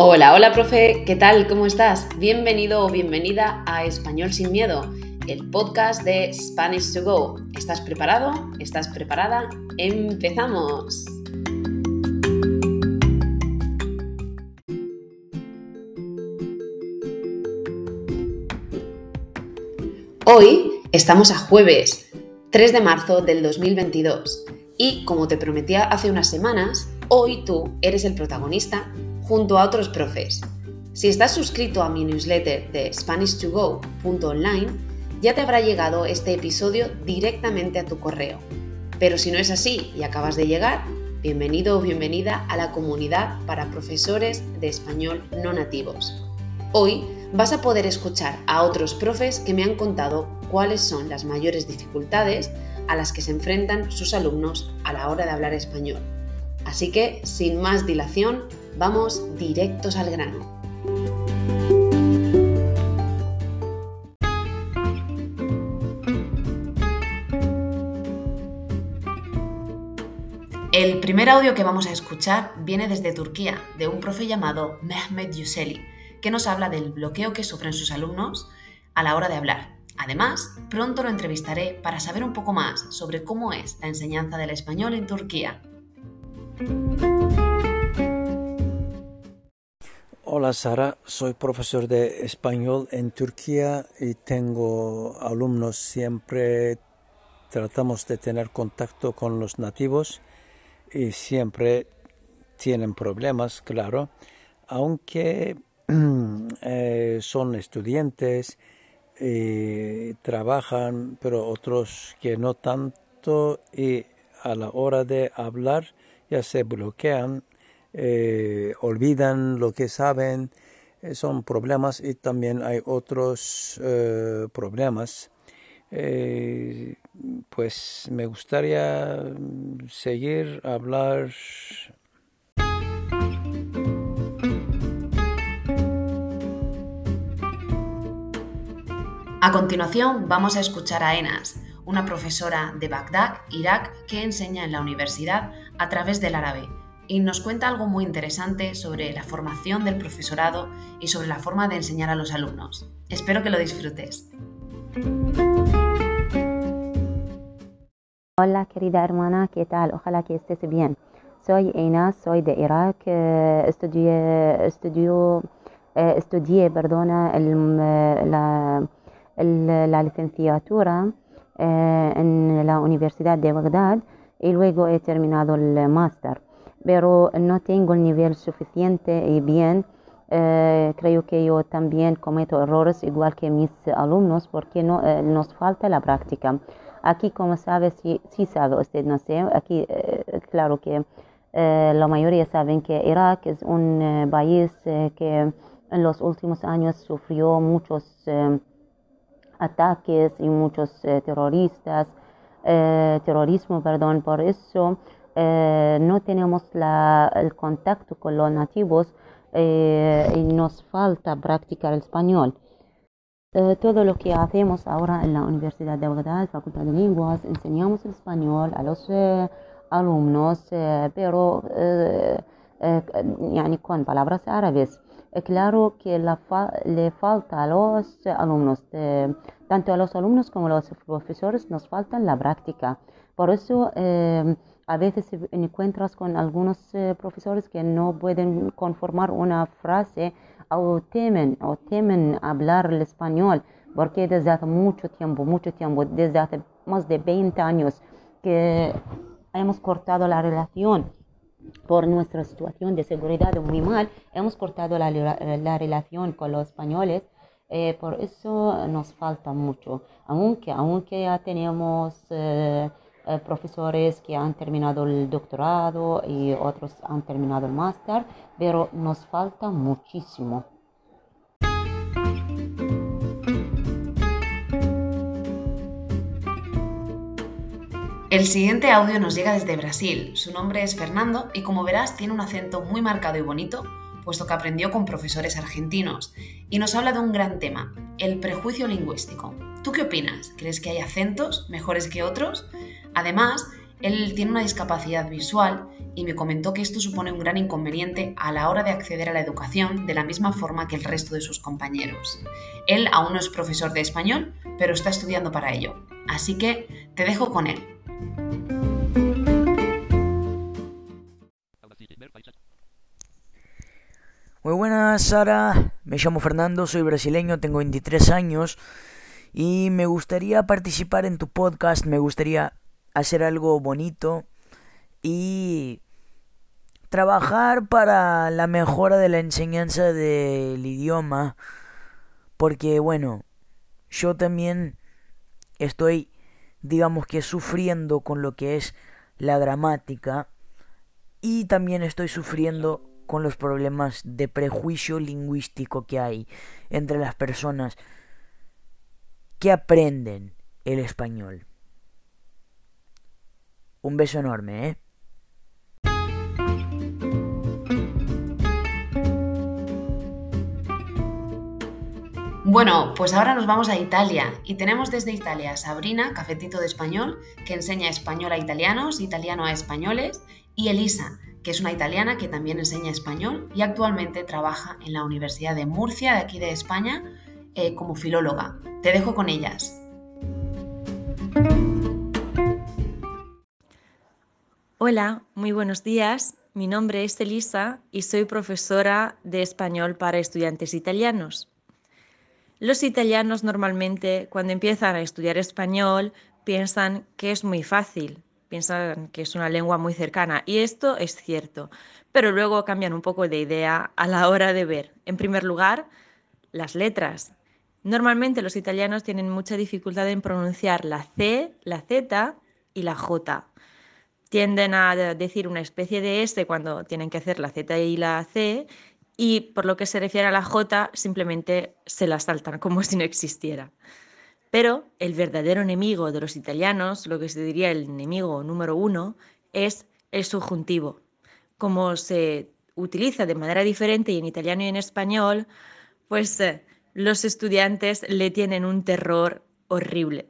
Hola, hola profe, ¿qué tal? ¿Cómo estás? Bienvenido o bienvenida a Español sin Miedo, el podcast de Spanish to Go. ¿Estás preparado? ¿Estás preparada? ¡Empezamos! Hoy estamos a jueves 3 de marzo del 2022 y como te prometía hace unas semanas, hoy tú eres el protagonista junto a otros profes. Si estás suscrito a mi newsletter de SpanishToGo.online, ya te habrá llegado este episodio directamente a tu correo. Pero si no es así y acabas de llegar, bienvenido o bienvenida a la comunidad para profesores de español no nativos. Hoy vas a poder escuchar a otros profes que me han contado cuáles son las mayores dificultades a las que se enfrentan sus alumnos a la hora de hablar español. Así que, sin más dilación, Vamos directos al grano. El primer audio que vamos a escuchar viene desde Turquía, de un profe llamado Mehmet Yuseli, que nos habla del bloqueo que sufren sus alumnos a la hora de hablar. Además, pronto lo entrevistaré para saber un poco más sobre cómo es la enseñanza del español en Turquía. Hola Sara, soy profesor de español en Turquía y tengo alumnos. Siempre tratamos de tener contacto con los nativos y siempre tienen problemas, claro, aunque eh, son estudiantes y trabajan, pero otros que no tanto. Y a la hora de hablar ya se bloquean eh, olvidan lo que saben, eh, son problemas y también hay otros eh, problemas. pues me gustaría seguir hablar A continuación vamos a escuchar a Enas, una profesora de Bagdad, Irak, que enseña en la universidad a través del árabe y nos cuenta algo muy interesante sobre la formación del profesorado y sobre la forma de enseñar a los alumnos. Espero que lo disfrutes. Hola querida hermana, ¿qué tal? Ojalá que estés bien. Soy Ina, soy de Irak, eh, estudié, estudio, eh, estudié perdona, eh, la, la, licenciatura en la Universidad de Bagdad y luego he terminado el máster pero no tengo el nivel suficiente y bien. Eh, creo que yo también cometo errores igual que mis alumnos porque no, eh, nos falta la práctica. Aquí, como sabe, sí, sí sabe usted, no sé, aquí eh, claro que la mayoría saben que Irak es un país que en los últimos años sufrió muchos ataques y muchos terroristas, terrorismo, perdón, por eso eh, no tenemos el contacto con los nativos eh, y nos falta practicar el español. Eh, todo lo que hacemos ahora en la Universidad de Bagdad, Facultad de Lenguas, enseñamos el español a los alumnos, pero con palabras árabes. claro que le falta a los alumnos, tanto a los alumnos como a los profesores, nos falta la práctica. Por eso a veces encuentras con algunos eh, profesores que no pueden conformar una frase o temen, o temen hablar el español, porque desde hace mucho tiempo, mucho tiempo, desde hace más de 20 años que hemos cortado la relación por nuestra situación de seguridad muy mal, hemos cortado la, relación con los españoles. Eh, por eso nos falta mucho, aunque, aunque ya tenemos eh, eh, profesores que han terminado el doctorado y otros han terminado el máster, pero nos falta muchísimo. El siguiente audio nos llega desde Brasil. Su nombre es Fernando y como verás tiene un acento muy marcado y bonito, puesto que aprendió con profesores argentinos, y nos habla de un gran tema, el prejuicio lingüístico. ¿Tú qué opinas? ¿Crees que hay acentos mejores que otros? Además, Él tiene una discapacidad visual y me comentó que esto supone un gran inconveniente a la hora de acceder a la educación de la misma forma que el resto de sus compañeros. Él aún no es profesor de español, pero está estudiando para ello. Así que te dejo con él. Muy buenas, Sara. Me llamo Fernando, soy brasileño, tengo 23 años y me gustaría participar en tu podcast, me gustaría hacer algo bonito y trabajar para la mejora de la enseñanza del idioma porque bueno, yo también estoy digamos que sufriendo con lo que es la gramática y también estoy sufriendo con los problemas de prejuicio lingüístico que hay entre las personas que aprenden el español. Un beso enorme, ¿eh? Bueno, pues ahora nos vamos a Italia y tenemos desde Italia a Sabrina, cafetito de español, que enseña español a italianos, italiano a españoles, y Elisa, que es una italiana que también enseña español y actualmente trabaja en la Universidad de Murcia, de aquí de España, eh, como filóloga. Te dejo con ellas. Hola, muy buenos días. Mi nombre es Elisa y soy profesora de español para estudiantes italianos. Los italianos normalmente cuando empiezan a estudiar español piensan que es muy fácil, piensan que es una lengua muy cercana y esto es cierto, pero luego cambian un poco de idea a la hora de ver, en primer lugar, las letras. Normalmente los italianos tienen mucha dificultad en pronunciar la C, la Z y la J. Tienden a decir una especie de S cuando tienen que hacer la Z y la C y por lo que se refiere a la J simplemente se la saltan como si no existiera. Pero el verdadero enemigo de los italianos, lo que se diría el enemigo número uno, es el subjuntivo. Como se utiliza de manera diferente en italiano y en español, pues eh, los estudiantes le tienen un terror horrible.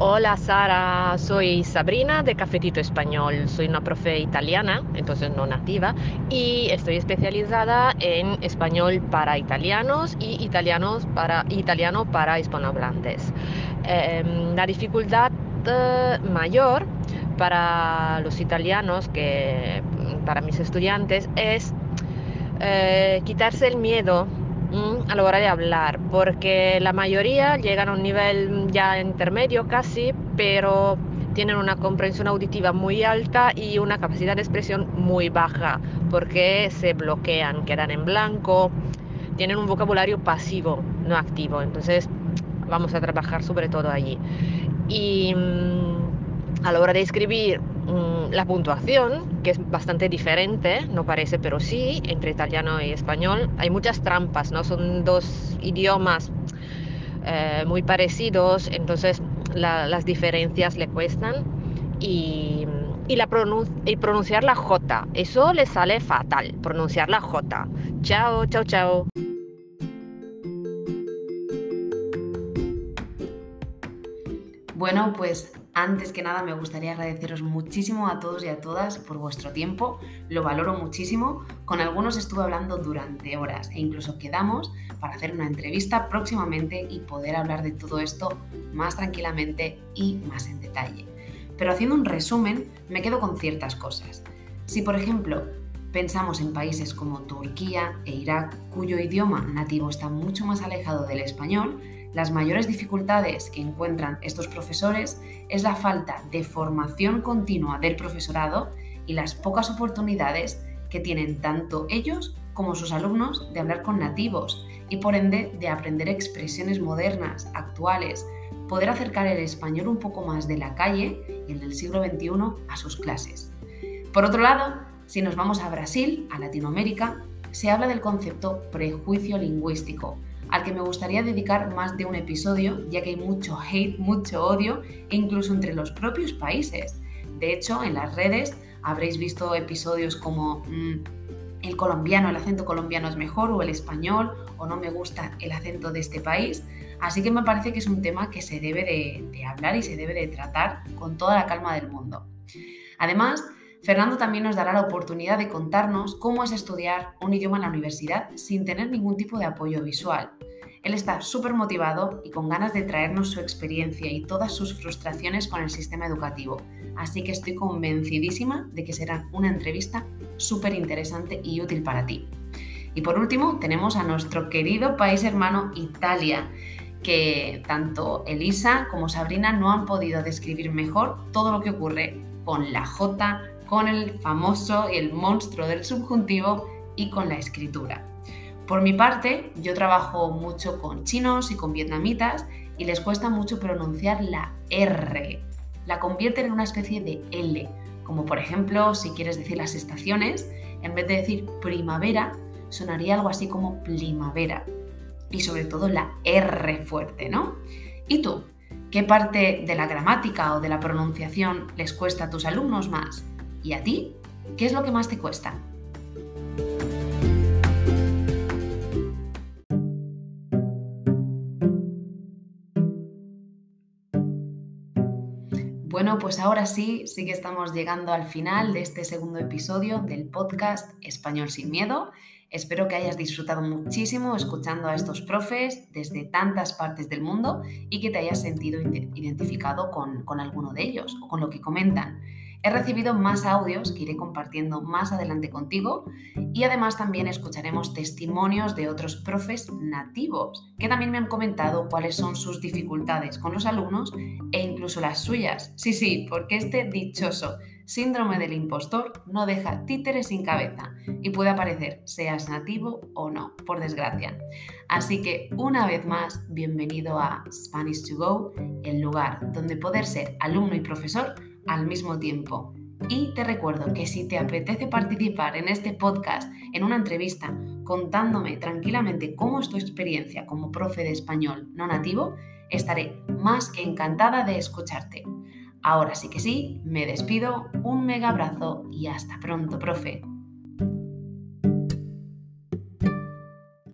Hola Sara, soy Sabrina de Cafetito Español. Soy una profe italiana, entonces no nativa, y estoy especializada en español para italianos y italianos para, italiano para hispanohablantes. Em, la dificultad eh, mayor para los italianos, que para mis estudiantes, es eh, quitarse el miedo a la hora de hablar, porque la mayoría llegan a un nivel ya intermedio casi, pero tienen una comprensión auditiva muy alta y una capacidad de expresión muy baja, porque se bloquean, quedan en blanco, tienen un vocabulario pasivo, no activo. Entonces vamos a trabajar sobre todo allí. Y mm, a la hora de escribir la puntuación, que es bastante diferente, no parece, pero sí, entre italiano y español. Hay muchas trampas, ¿no? Son dos idiomas eh, muy parecidos, entonces las diferencias le cuestan. Y, y, la y pronunciar la J, eso le sale fatal, pronunciar la J. Chao, chao, chao. Bueno, pues antes que nada me gustaría agradeceros muchísimo a todos y a todas por vuestro tiempo, lo valoro muchísimo, con algunos estuve hablando durante horas e incluso quedamos para hacer una entrevista próximamente y poder hablar de todo esto más tranquilamente y más en detalle. Pero haciendo un resumen, me quedo con ciertas cosas. Si por ejemplo pensamos en países como Turquía e Irak, cuyo idioma nativo está mucho más alejado del español, las mayores dificultades que encuentran estos profesores es la falta de formación continua del profesorado y las pocas oportunidades que tienen tanto ellos como sus alumnos de hablar con nativos y por ende de aprender expresiones modernas, actuales, poder acercar el español un poco más de la calle y el del siglo XXI a sus clases. Por otro lado, si nos vamos a Brasil, a Latinoamérica, se habla del concepto prejuicio lingüístico, al que me gustaría dedicar más de un episodio, ya que hay mucho hate, mucho odio, incluso entre los propios países. De hecho, en las redes habréis visto episodios como mm, el colombiano, el acento colombiano es mejor, o el español, o no me gusta el acento de este país. Así que me parece que es un tema que se debe de, de hablar y se debe de tratar con toda la calma del mundo. Además, Fernando también nos dará la oportunidad de contarnos cómo es estudiar un idioma en la universidad sin tener ningún tipo de apoyo visual. Él está súper motivado y con ganas de traernos su experiencia y todas sus frustraciones con el sistema educativo, así que estoy convencidísima de que será una entrevista súper interesante y útil para ti. Y por último, tenemos a nuestro querido país hermano Italia, que tanto Elisa como Sabrina no han podido describir mejor todo lo que ocurre con la J, con el famoso y el monstruo del subjuntivo y con la escritura. Por mi parte, yo trabajo mucho con chinos y con vietnamitas y les cuesta mucho pronunciar la R. La convierten en una especie de L, como por ejemplo si quieres decir las estaciones, en vez de decir primavera, sonaría algo así como primavera. Y sobre todo la R fuerte, ¿no? ¿Y tú? ¿Qué parte de la gramática o de la pronunciación les cuesta a tus alumnos más? ¿Y a ti? ¿Qué es lo que más te cuesta? Bueno, pues ahora sí, sí que estamos llegando al final de este segundo episodio del podcast Español sin Miedo. Espero que hayas disfrutado muchísimo escuchando a estos profes desde tantas partes del mundo y que te hayas sentido identificado con, con alguno de ellos o con lo que comentan. He recibido más audios que iré compartiendo más adelante contigo y además también escucharemos testimonios de otros profes nativos que también me han comentado cuáles son sus dificultades con los alumnos e incluso las suyas. Sí, sí, porque este dichoso síndrome del impostor no deja títeres sin cabeza y puede aparecer seas nativo o no, por desgracia. Así que una vez más, bienvenido a Spanish to Go, el lugar donde poder ser alumno y profesor al mismo tiempo. Y te recuerdo que si te apetece participar en este podcast, en una entrevista, contándome tranquilamente cómo es tu experiencia como profe de español no nativo, estaré más que encantada de escucharte. Ahora sí que sí, me despido, un mega abrazo y hasta pronto, profe.